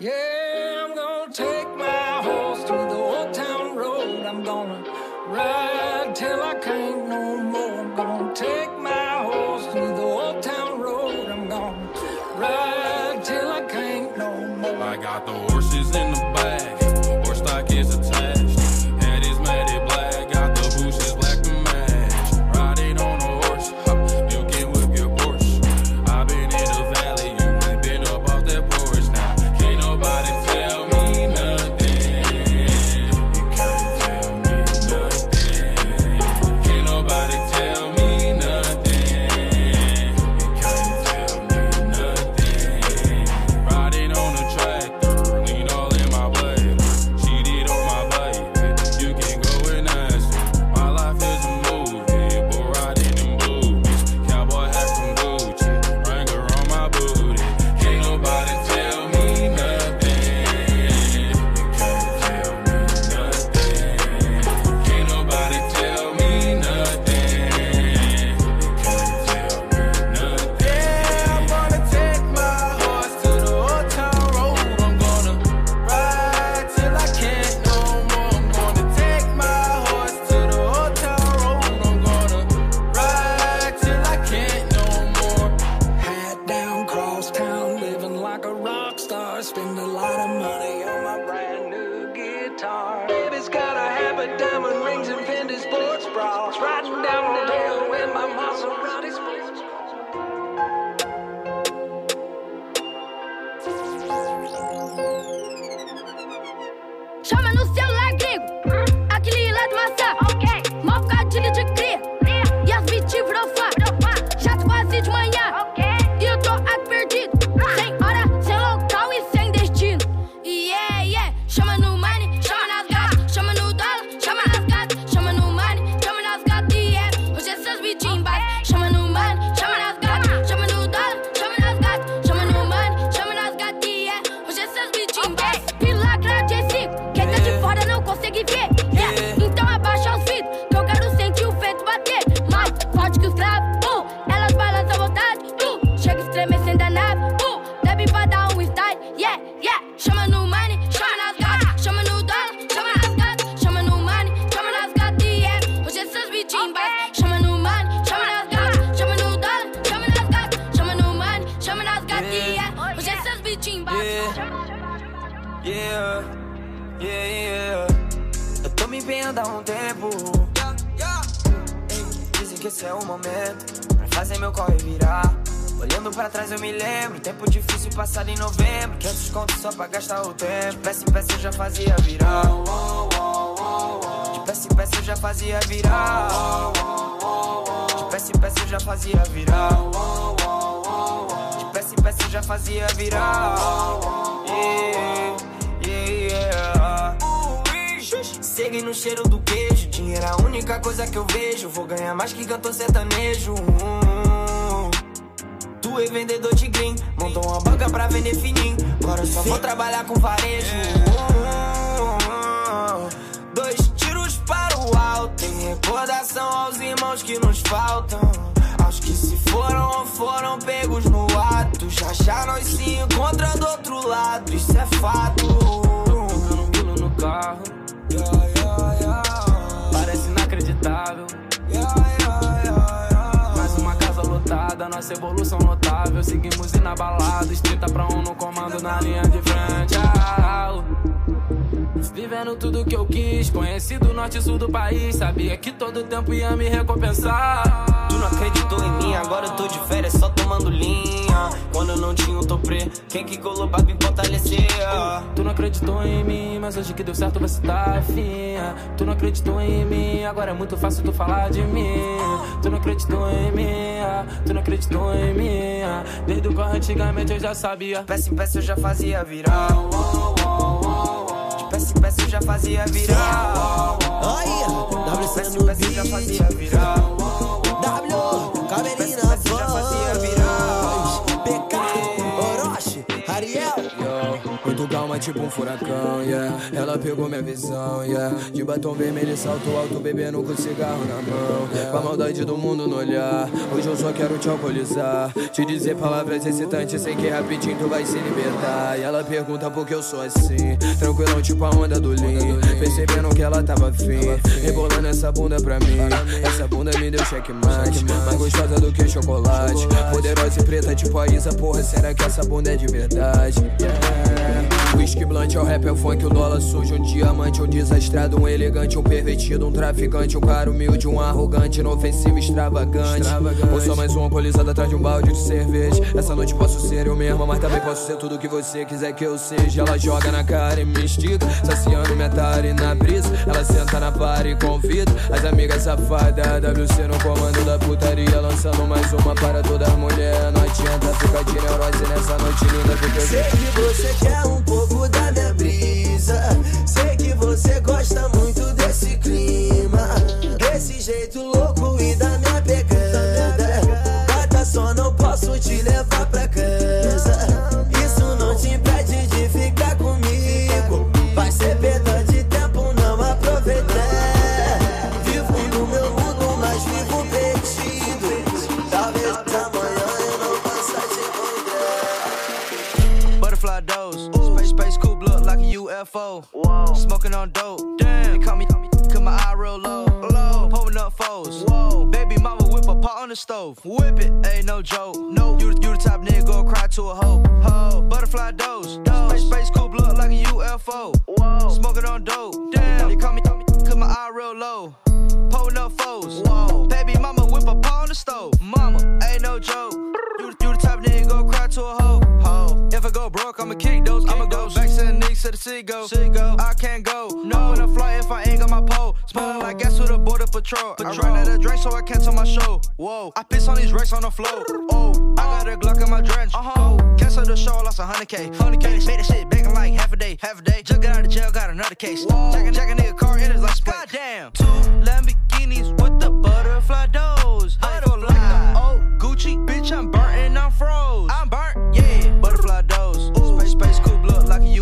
Yeah, I'm gonna take my horse to the old town road. I'm gonna ride yeah, yeah. Eu tô me empenhando há um tempo. Ei, Dizem que esse é o momento pra fazer meu corre virar. Olhando pra trás eu me lembro, tempo difícil passado em novembro. 500 contos só pra gastar o tempo. De peça em peça eu já fazia virar. De peça em peça eu já fazia virar. De peça em peça eu já fazia virar. De peça em peça eu já fazia virar. Yeah, yeah, yeah. Segue no cheiro do queijo. Dinheiro é a única coisa que eu vejo. Vou ganhar mais que cantor sertanejo. Tu é vendedor de green. Montou uma banca pra vender fininho. Agora eu só vou trabalhar com varejo. Dois tiros para o alto. Em recordação aos irmãos que nos faltam. Aos que se foram ou foram pegos no ato. Já já nós se encontra do outro lado. Isso é fato. Quilo no carro. Parece inacreditável. Mais uma casa lotada, nossa evolução notável. Seguimos inabalado, 30 pra um no comando na linha de frente. Ah, Vivendo tudo que eu quis, conheci do norte e sul do país. Sabia que todo tempo ia me recompensar. Tu não acreditou em mim, agora eu tô de férias só tomando linha. Quando eu não tinha o toprê, quem que colou pra me fortalecer? Tu não acreditou em mim, mas hoje que deu certo você tá afinha. Tu não acreditou em mim, agora é muito fácil tu falar de mim. Tu não acreditou em mim, tu não acreditou em mim. Desde o corre antigamente eu já sabia. Peça em peça eu já fazia virar. De peça em peça eu já fazia virar. De peça WC em no peça eu já beat. fazia virar. Tipo um furacão, yeah. Ela pegou minha visão, yeah. De batom vermelho e salto alto, bebendo com cigarro na mão. Com a maldade do mundo no olhar. Hoje eu só quero te alcoolizar. Te dizer palavras excitantes, sei que rapidinho tu vai se libertar. E ela pergunta por que eu sou assim. Tranquilão, tipo a onda do Lean. Percebendo que ela tava afim. Rebolando essa bunda pra mim. Essa bunda me deu checkmate. Mais gostosa do que chocolate. Poderosa e preta, tipo a Isa, porra. Será que essa bunda é de verdade? Yeah. Whisky blunt é o rap, é o funk, o dólar sujo, um diamante, um desastrado, um elegante, um pervertido, um traficante, um cara humilde, um arrogante, inofensivo, extravagante. extravagante. Ou só mais um alcoolizado atrás de um balde de cerveja. Essa noite posso ser eu mesma, mas também posso ser tudo que você quiser que eu seja. Ela joga na cara e me instiga, saciando minha tare na brisa. Ela senta na par e convida as amigas safadas. WC no comando da putaria, lançando mais uma para toda mulher. Não adianta ficar de neurose nessa noite linda, porque eu Sei que você quer the Knicks to the city go. go. I can't go. No, in a flight if I ain't got my pole. Smelling like gas with the border patrol. I ran out of drink, so I cancel my show. Whoa, I piss on these racks on the floor. Oh, I got a Glock in my drench. Uh huh. Cancel the show, I lost a hundred K. Hundred K. Made that shit back in like half a day. Half a day. Just got out of jail, got another case. Jack, jack a nigga car in his license plate. Goddamn. Two Lamborghinis with the butterfly doors. I feel like the old Gucci. Bitch, I'm burnt and I'm froze. I'm burnt,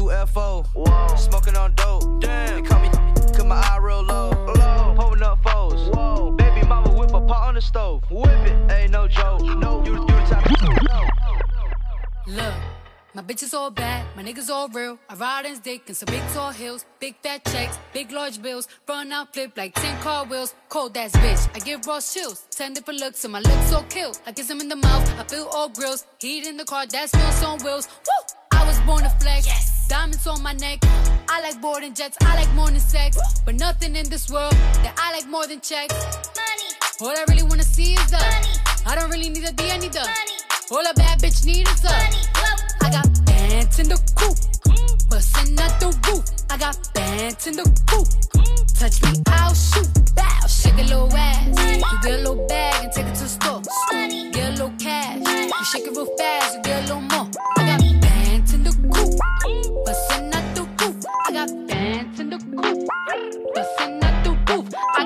look like a UFO. Smoking on dope. Damn. They call me, cause my eye real low. Low. Pulling up foes. Whoa. Baby mama whip a pot on the stove. Whip it. Ain't no joke. No. You, you the type. Look, my bitches all bad, my niggas all real. I ride in dick in some big tall hills, big fat checks, big large bills. Run out, flip like 10 car wheels. Cold ass bitch, I give raw chills. 10 different looks, and my lips so kill. I kiss him in the mouth, I feel all grills. Heat in the car, that smells on wheels. Woo! I was born to flex. Yes. Diamonds on my neck. I like boarding jets, I like more than sex. But nothing in this world that I like more than checks. Money. All I really wanna see is the money. I don't really need a D, I need the money. All a bad bitch need is the money. I got bands in the coop, bustin' out the roof. I got bands in the coop. Touch me, I'll shoot. Bow, shake a little ass. You get a little bag and take it to the store. Money. Get a little cash. You shake it real fast, you get a little more.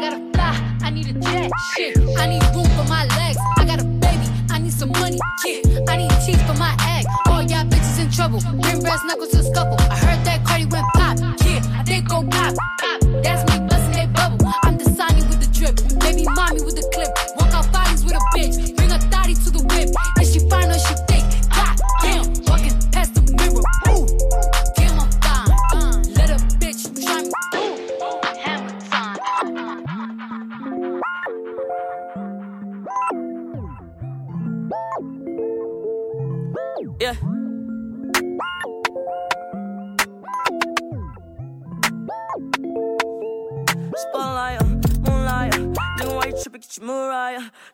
Gotta fly, I need a jet. Shit, I need room for my legs. I got a baby, I need some money. Yeah, I need teeth for my egg. All y'all bitches in trouble. Bring brass knuckles to scuffle. I heard that Cardi went pop. Yeah, they go pop. pop.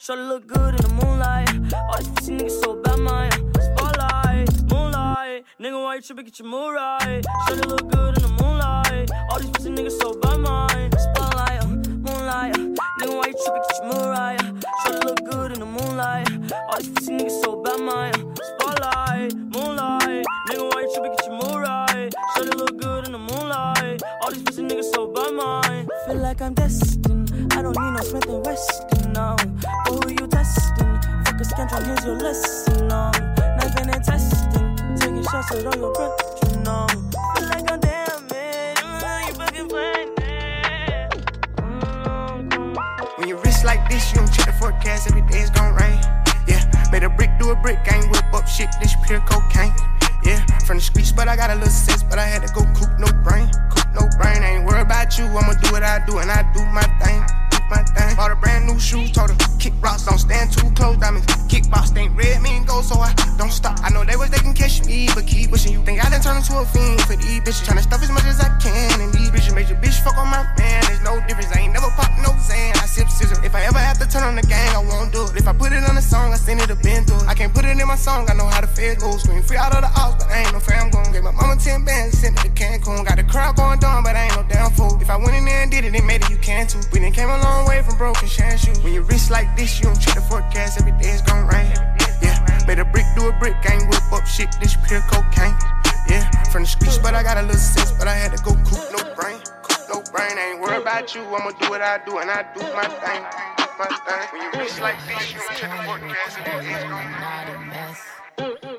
Shorty look good in the moonlight. All these pussy niggas so bad, my spotlight, moonlight. Nigga, why you tripping? Get your Mariah. Shorty I don't need no Smith and Wesson, no. But who you testing? Fuck a schedule, here's your lesson, no. been and testing, taking shots at all your friends, you know. Feel like I'm damn it, mm, you fucking find it. When your wrist like this, you don't check the forecast, every day it's gonna rain. Yeah, made a brick do a brick, I whip up shit, this pure cocaine. Yeah, from the streets, but I got a little sense, but I had to go coop, no brain. No brain, ain't worried about you, I'ma do what I do, and I do my thing my thing. Bought a brand new shoes, told her kick rocks, don't stand too close. Diamonds, kickbox ain't red, mean go, so I don't stop. I know they was they can catch me, but keep wishing you think I done turned into a fiend for these bitches. Tryna stuff as much as I can, and these bitches make your bitch fuck on my man. There's no difference, I ain't never pop no Zan. I sip scissor. If I ever have to turn on the gang, I won't do it. If I put it on a song, I send it a been through. I can't put it in my song, I know how to fed go. Scream free out of the house, but I ain't no fam gon' Gave my mama 10 bands, sent it to Cancun. Got the crowd going down, but I ain't no damn fool. If I went in there and did it, it made it, you can too. We done came a long way from broken shoes. When you wrist like this, you don't check the forecast, every day it's gonna rain. Yeah, made a brick do a brick, ain't whip up shit, this pure cocaine. Yeah, from the streets, but I got a little sense, but I had to go coop no brain. Coop no brain, ain't worried about you, I'ma do what I do, and I do my thing. My thing. When you wrist like this, you don't check the forecast, every day it's gon' rain.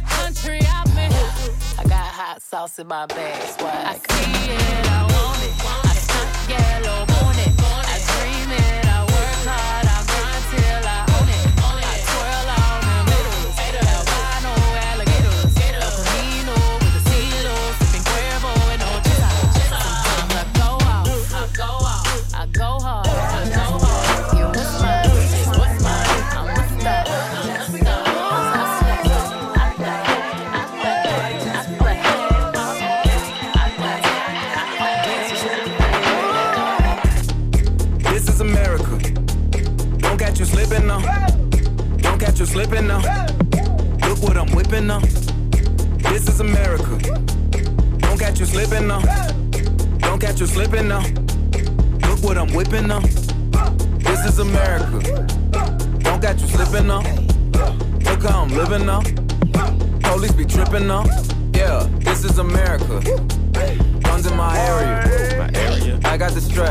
never take the country me. I got hot sauce in my bag, swag. I see it, I want it. I stunt yellow, want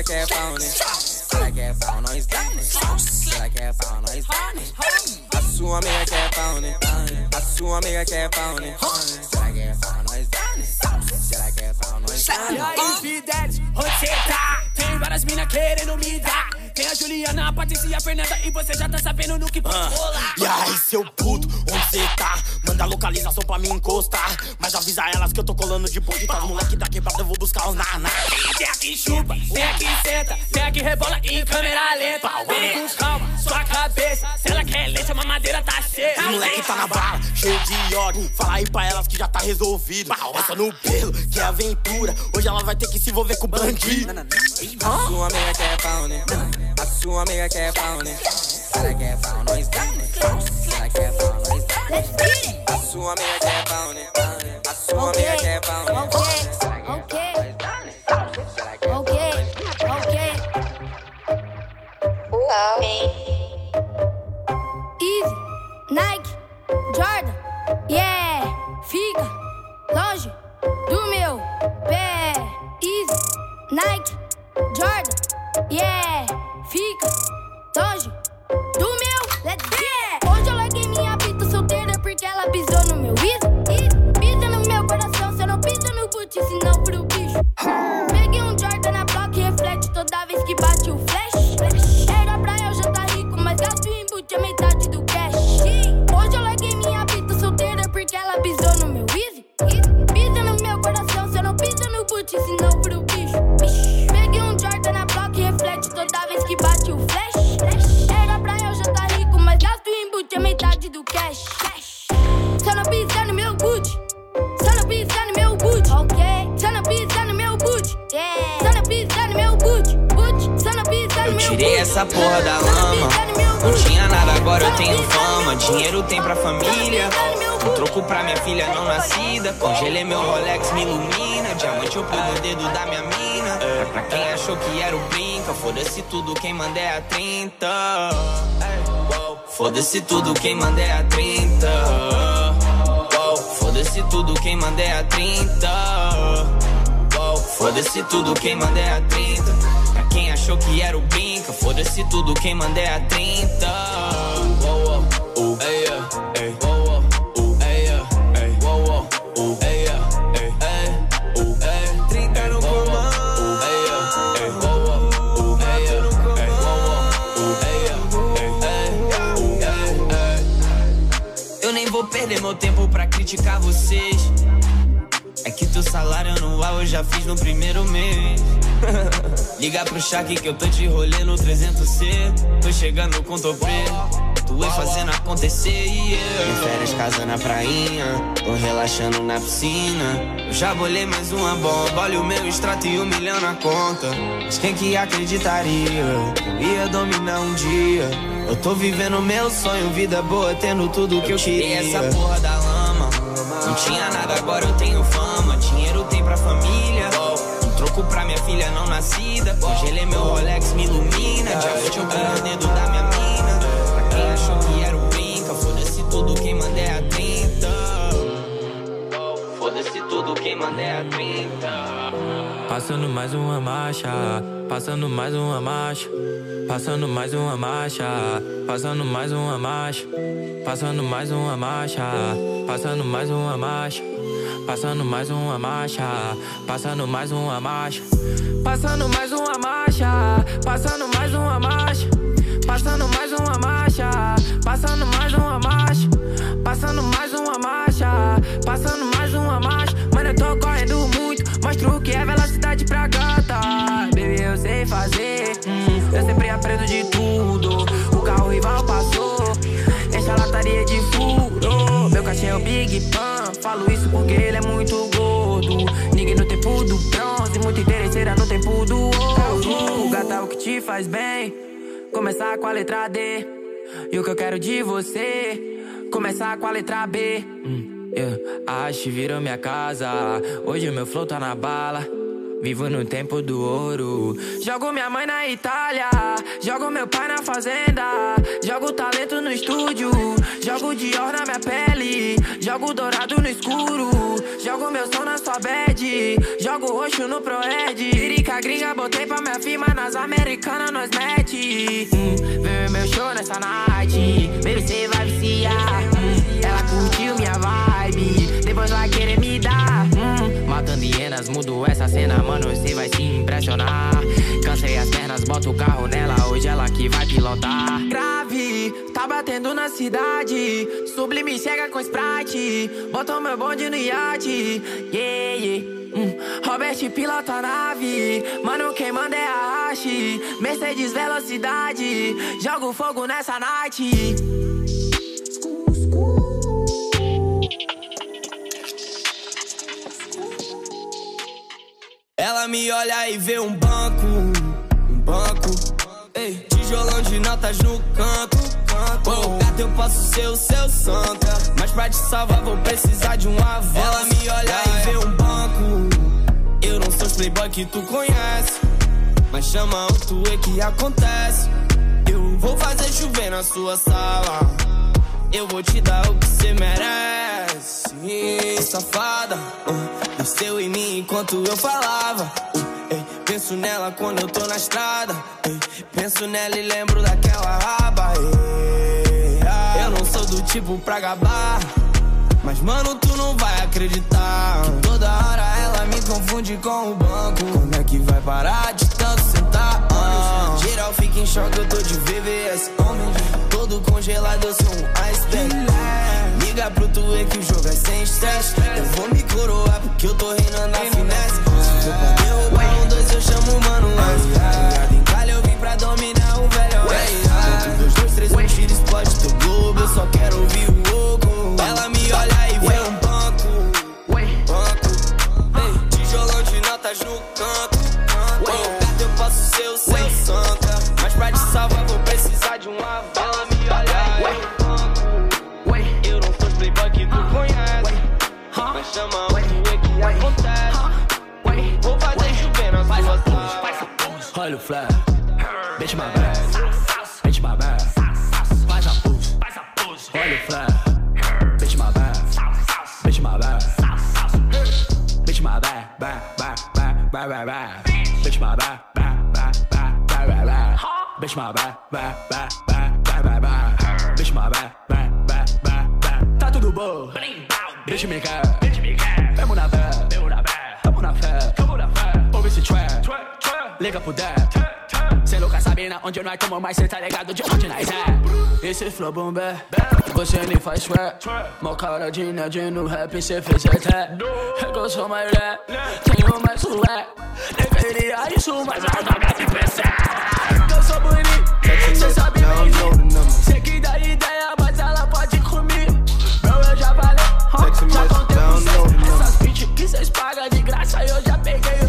sua amiga quer pau, né? Ela quer pau, nós dá, né? Ela quer pau, nós dá, né? A sua amiga quer pau, né? A sua amiga quer pau, né? Ela quer pau, nós dá, né? Ela quer pau, nós dá, E né? aí, Fidete, onde tá? Tem várias minas querendo me dar. Tem a Juliana, a Patrícia e a Fernanda. E você já tá sabendo no que pode rolar. E aí, seu puto, onde cê tá? Manda localização pra me encostar. Mas avisa elas que eu tô colando de bonde. Tá os moleque da quebrada, eu vou buscar os naná. Tem aqui chupa, tem aqui senta, tem aqui rebola em câmera lenta. Vem com calma, sua cabeça. Se ela quer leite, a mamadeira tá cheia. Os moleque tá na bala, cheio de ódio. Fala aí pra elas que já tá resolvido. Essa no pelo, que é aventura. Hoje ela vai ter que se envolver com o bandido. Sua amiga quer pau, né? A sua amiga quer pau, né? Ela quer pau, nós dá, né? Ela quer pau, nós dá, né? A sua amiga quer pau, né? A sua amiga quer pau, né? Ok, ok, ok, ok. Easy, Nike, Jordan, yeah, fica longe do meu pé. Easy, Nike, Jordan, yeah, fica longe foda-se tudo, quem manda é a 30. Foda-se tudo, quem manda é a 30. Foda-se tudo, quem manda é a 30. Foda-se tudo, quem manda é a 30. Pra quem achou que era o brinca, foda-se tudo, quem manda é a 30. Criticar vocês. É que teu salário anual eu já fiz no primeiro mês. Liga pro Shaq que eu tô de rolê no 300C. Tô chegando com topê. Tu é fazendo acontecer e eu. Em férias, casa na prainha. Tô relaxando na piscina. Eu já bolei mais uma bomba. Olha o meu extrato e um milhão na conta. Mas quem que acreditaria? Eu ia dominar um dia. Eu tô vivendo meu sonho, vida boa, tendo tudo que eu queria. essa porra da. Não tinha nada, agora eu tenho fama. Dinheiro tem pra família. Um troco pra minha filha não nascida. Congelei meu Rolex, me ilumina. Diamante eu ponho o dedo da minha mina. Pra quem achou que era o brinca, foda-se tudo, quem manda Quem manda a 30. Passando mais uma marcha, passando mais uma marcha. Passando mais uma marcha, passando mais uma marcha. Passando mais uma marcha, passando mais uma marcha. Passando mais uma marcha, passando mais uma marcha. Passando mais uma marcha, passando mais uma marcha. Passando mais uma marcha, passando mais uma marcha. Passando mais uma marcha, passando eu tô correndo muito, mostro o que é velocidade pra gata, baby eu sei fazer, hum, eu sempre aprendo de tudo, o carro rival passou, enche a lataria de furo, meu cachê é o Big Pan, falo isso porque ele é muito gordo, ninguém no tempo do bronze, muito interesseira no tempo do ouro, o gato é o que te faz bem, começar com a letra D, e o que eu quero de você, começar com a letra B. Hum, yeah. A haste virou minha casa. Hoje o meu flow tá na bala. Vivo no tempo do ouro. Jogo minha mãe na Itália. Jogo meu pai na fazenda. Jogo talento no estúdio. Jogo Dior na minha pele. Jogo dourado no escuro. Jogo meu som na sua bed. Jogo roxo no Proed. Lirica gringa, botei pra minha firma. Nas americanas nós mete. Hum, veio meu show nessa night. Baby, cê vai viciar. Hum, ela curtiu minha vibe. Depois vai querer me dar. Hum, matando hienas, mudo essa cena, mano. Cê vai se impressionar. Cansei as pernas, boto o carro nela. Hoje ela que vai pilotar. Grave, tá batendo na cidade. Sublime cega com Sprite. Botou meu bonde no iate. Yeah, yeah. Hum, Robert pilota a nave. Mano, quem manda é a haste. Mercedes velocidade. Jogo fogo nessa night. Ela me olha e vê um banco, um banco. Ei, tijolão de notas no canto, canto. Ô, gato, eu posso ser o seu santo. Mas pra te salvar, vou precisar de um avanço. Ela me olha e vê um banco. Eu não sou os playboy que tu conhece. Mas chama o tu é que acontece. Eu vou fazer chover na sua sala. Eu vou te dar o que você merece. Safada, uh, desceu em mim enquanto eu falava. Ei, penso nela quando eu tô na estrada. ei, penso nela e lembro daquela raba. ei, ah. eu não sou do tipo pra gabar. Mas mano, tu não vai acreditar. Que toda hora ela me confunde com o banco. Quando é que vai parar de tanto sentar? Ah, geral fica em choque, eu tô de VVS. Homem, todo congelado, eu sou um iceberg. Liga pro tu é que o jogo é sem estresse. Eu vou me coroar porque eu tô reinando na finesse. Se for pra derrubar um dois, eu chamo o mano West. Em olha o flare. Bitch my bad, bitch my bad. Faz a pose, olha o flare. Bitch my bad, bitch my bad. Bitch my bad, bad, bad, bad, bad, bad. Bitch my bad. Bitch my bad, bad, bad, bad, bad. Bitch my bad, bad, bad, bad, bad. Tá tudo bom, bitch me quer. Vemo na fé, tamo na fé, ouve esse trap. Liga pro dad. Cê nunca sabe na onde nós tamo, mas cê tá ligado de onde nós é. Esse flow bomba, você nem faz rap. Mó cara de nerd no rap, cê fez até. É eu sou mais rap, tenho mais um rap. Deveria isso, mas a droga te persegue. Eu sou bonito, cê sabe bem disso. Cê que dá ideia, mas ela pode comigo. Bro, eu já falei, já contei pra vocês. Essas bitch que cês pagam de graça, eu já peguei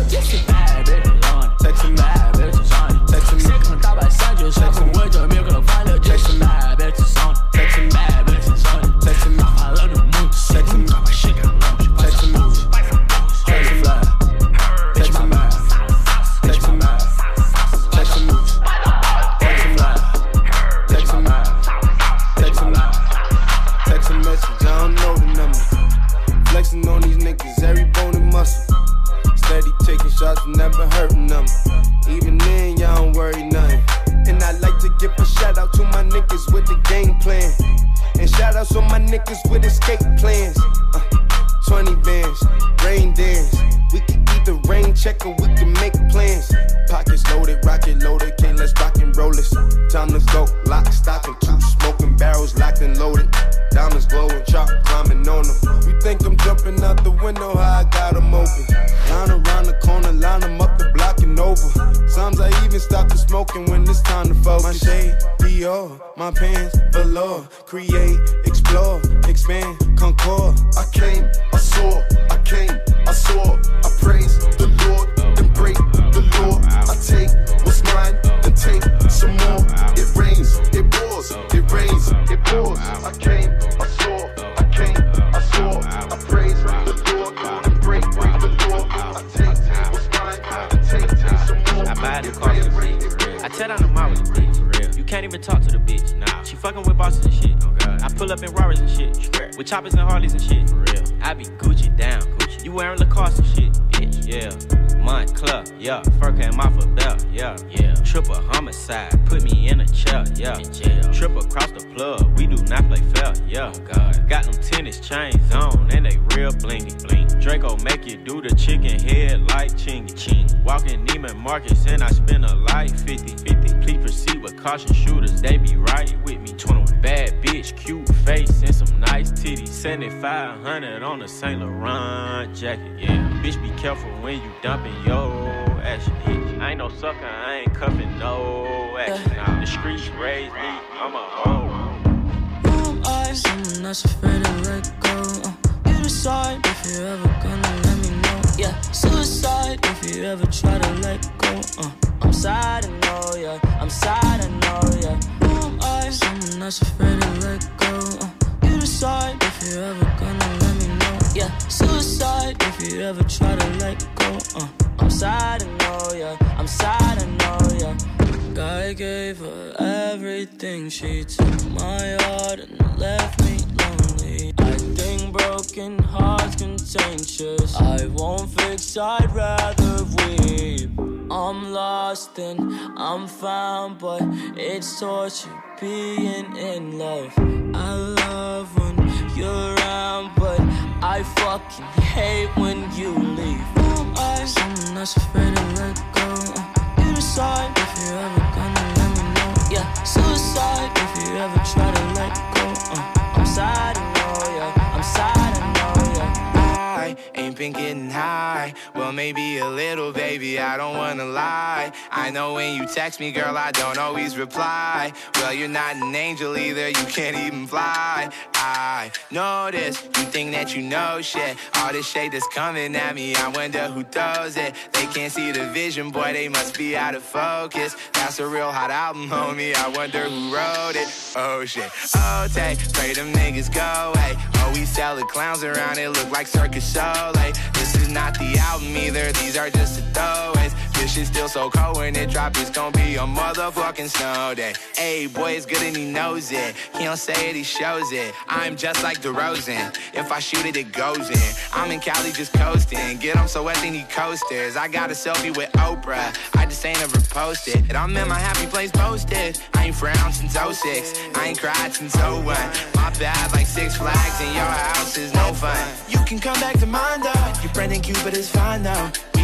and some nice titties. 7500 on a Saint Laurent jacket, yeah. Bitch, be careful when you dumping yo action. Bitch. I ain't no sucker, I ain't cuffing no action. Nah, the streets raised me, I'm a hoe. Who am? Someone that's afraid to let go. Uh, you decide if you're ever gonna let me know. Yeah, suicide if you ever try to let go. Uh, I'm sad, I know, yeah. I'm sad, I know, yeah. Who am I? Someone that's afraid to let go. You decide if you're ever gonna let me know. Yeah, suicide if you ever try to let go. Uh, I'm sad, I know, yeah. I'm sad, I know, yeah. God gave her everything. She took my heart and left me lonely. I think broken hearts contagious. I won't fix, I'd rather weep. I'm lost and I'm found, but it's torture being in love. I fucking hate when you leave. Someone that's afraid to let go. You decide if you're ever gonna let me know. Yeah, suicide if you ever been getting high. Well, maybe a little, baby, I don't wanna lie. I know when you text me, girl, I don't always reply. Well, you're not an angel either, you can't even fly. I this, you think that you know shit. All this shade that's coming at me, I wonder who throws it. They can't see the vision, boy, they must be out of focus. That's a real hot album, homie, I wonder who wrote it. Oh shit, oh, take, pray them niggas go away. Oh, we sell the clowns around, it look like circus show. Not the album either, these are just the throwaways. This shit still so cold when it drop, it's gonna be a motherfucking snow day. Hey, boy, it's good and he knows it. He don't say it, he shows it. I'm just like DeRozan. If I shoot it, it goes in. I'm in Cali just coasting. Get him so wet, then he coasters. I got a selfie with Oprah. I just ain't ever posted. And I'm in my happy place posted. I ain't frowned since 06. I ain't cried since 01. My bad, like six flags in your house is no fun. You can come back to mine though. Your friend and Cupid is fine though.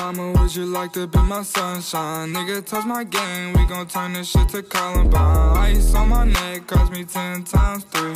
Mama, would you like to be my sunshine? Nigga, touch my game, we gon' turn this shit to Columbine. Ice on my neck cost me ten times three.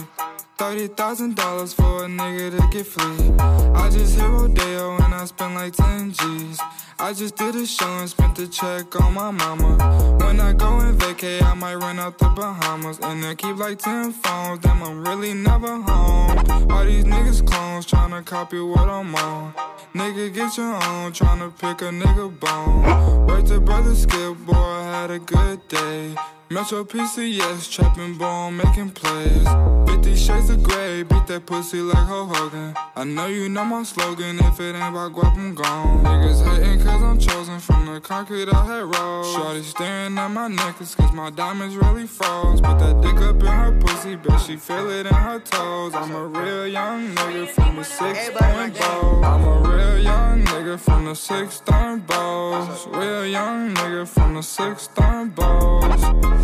Thirty thousand dollars for a nigga to get free. I just hit Rodeo and I spent like ten G's. I just did a show and spent the check on my mama. When I go and vacay, I might run out the Bahamas. And I keep like 10 phones, damn, I'm really never home. All these niggas clones tryna copy what I'm on. Nigga, get your own, tryna pick a nigga bone. Wait to brother Skip, boy, I had a good day. Metro PCS, trapping bone, making plays. 50 shades of gray, beat that pussy like Ho Hogan. I know you know my slogan, if it ain't about guap, I'm gone. Niggas hating cause I'm chosen from the concrete I had rolled. Shorty staring at my necklace cause my diamonds really froze. Put that dick up in her pussy, bet she feel it in her toes. I'm a real young nigga from the six point bowl. I'm a real young nigga from the six stone bowls. Real young nigga from the six stone bowls.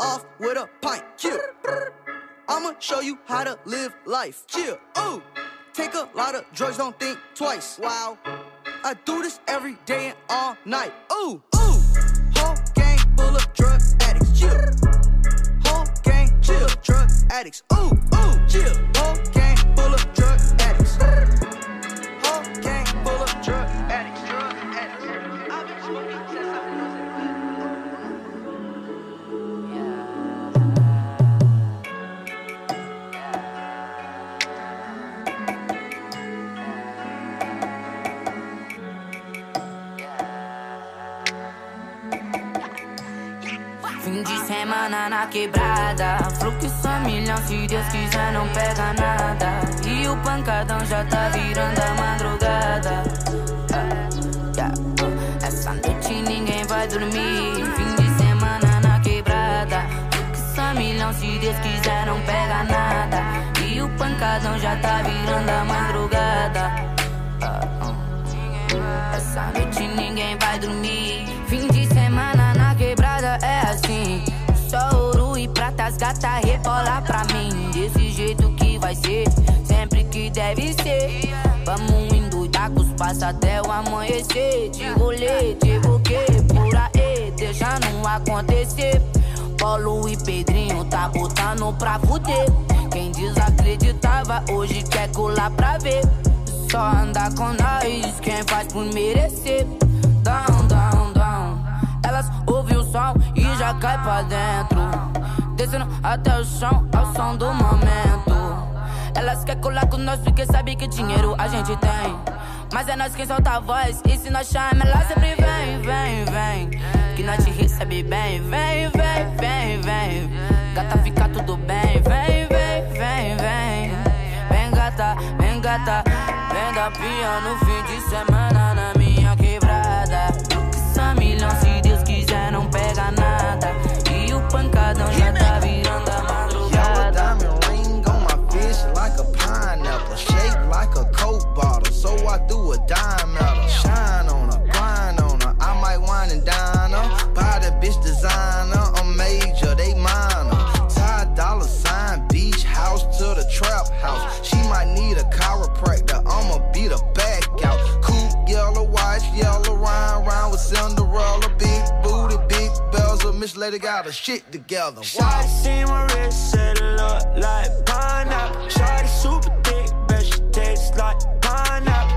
off with a pint. Chill. I'ma show you how to live life. Chill. Ooh. Take a lot of drugs, don't think twice. Wow. I do this every day and all night. Ooh, ooh. Whole gang full of drug addicts. Chill. Whole gang full drug addicts. Ooh, ooh. Chill. Whole gang full of drug. Semana na quebrada. Fluxo a milhão, se Deus quiser, não pega nada. E o pancadão já tá virando a madrugada. Ah, yeah, ah. Essa noite ninguém vai dormir. Fim de semana na quebrada. Fluxo a milhão, se Deus quiser, não pega nada. E o pancadão já tá virando a madrugada. Ah, ah. Essa noite ninguém vai dormir. Gata rebola pra mim. Desse jeito que vai ser, sempre que deve ser. Vamos endoidar com os passos até o amanhecer. De rolê, de buquê, por aí, deixa não acontecer. Paulo e Pedrinho tá botando pra fuder. Quem desacreditava hoje quer colar pra ver. Só andar com nós, quem faz por merecer. Down, down, down. Elas ouvem o som e já cai pra dentro. Descendo até o chão, ao som do momento. Elas querem colar com nós porque sabe que dinheiro a gente tem. Mas é nós quem solta a voz. E se nós chama, ela sempre vem, vem, vem. Que nós te recebe bem, vem, vem, vem, vem. Gata fica tudo bem, vem, vem, vem, gata. Venda pia no fim de semana na minha quebrada. Só milhão, se Deus quiser, não pega nada. E o pancadão já tá So I do a dime at her. Shine on her, grind on her. I might wine and dine her. Buy that bitch designer, I'm major, they minor. Tie dollar sign, beach house to the trap house. She might need a chiropractor, I'ma beat her back out. Coupe, yellow watch, yellow round, round with Cinderella. Big booty, big bells, a Miss Lady got her shit together. Shawty see my wrist, said it look like pineapple. Shawty super just like pineapple.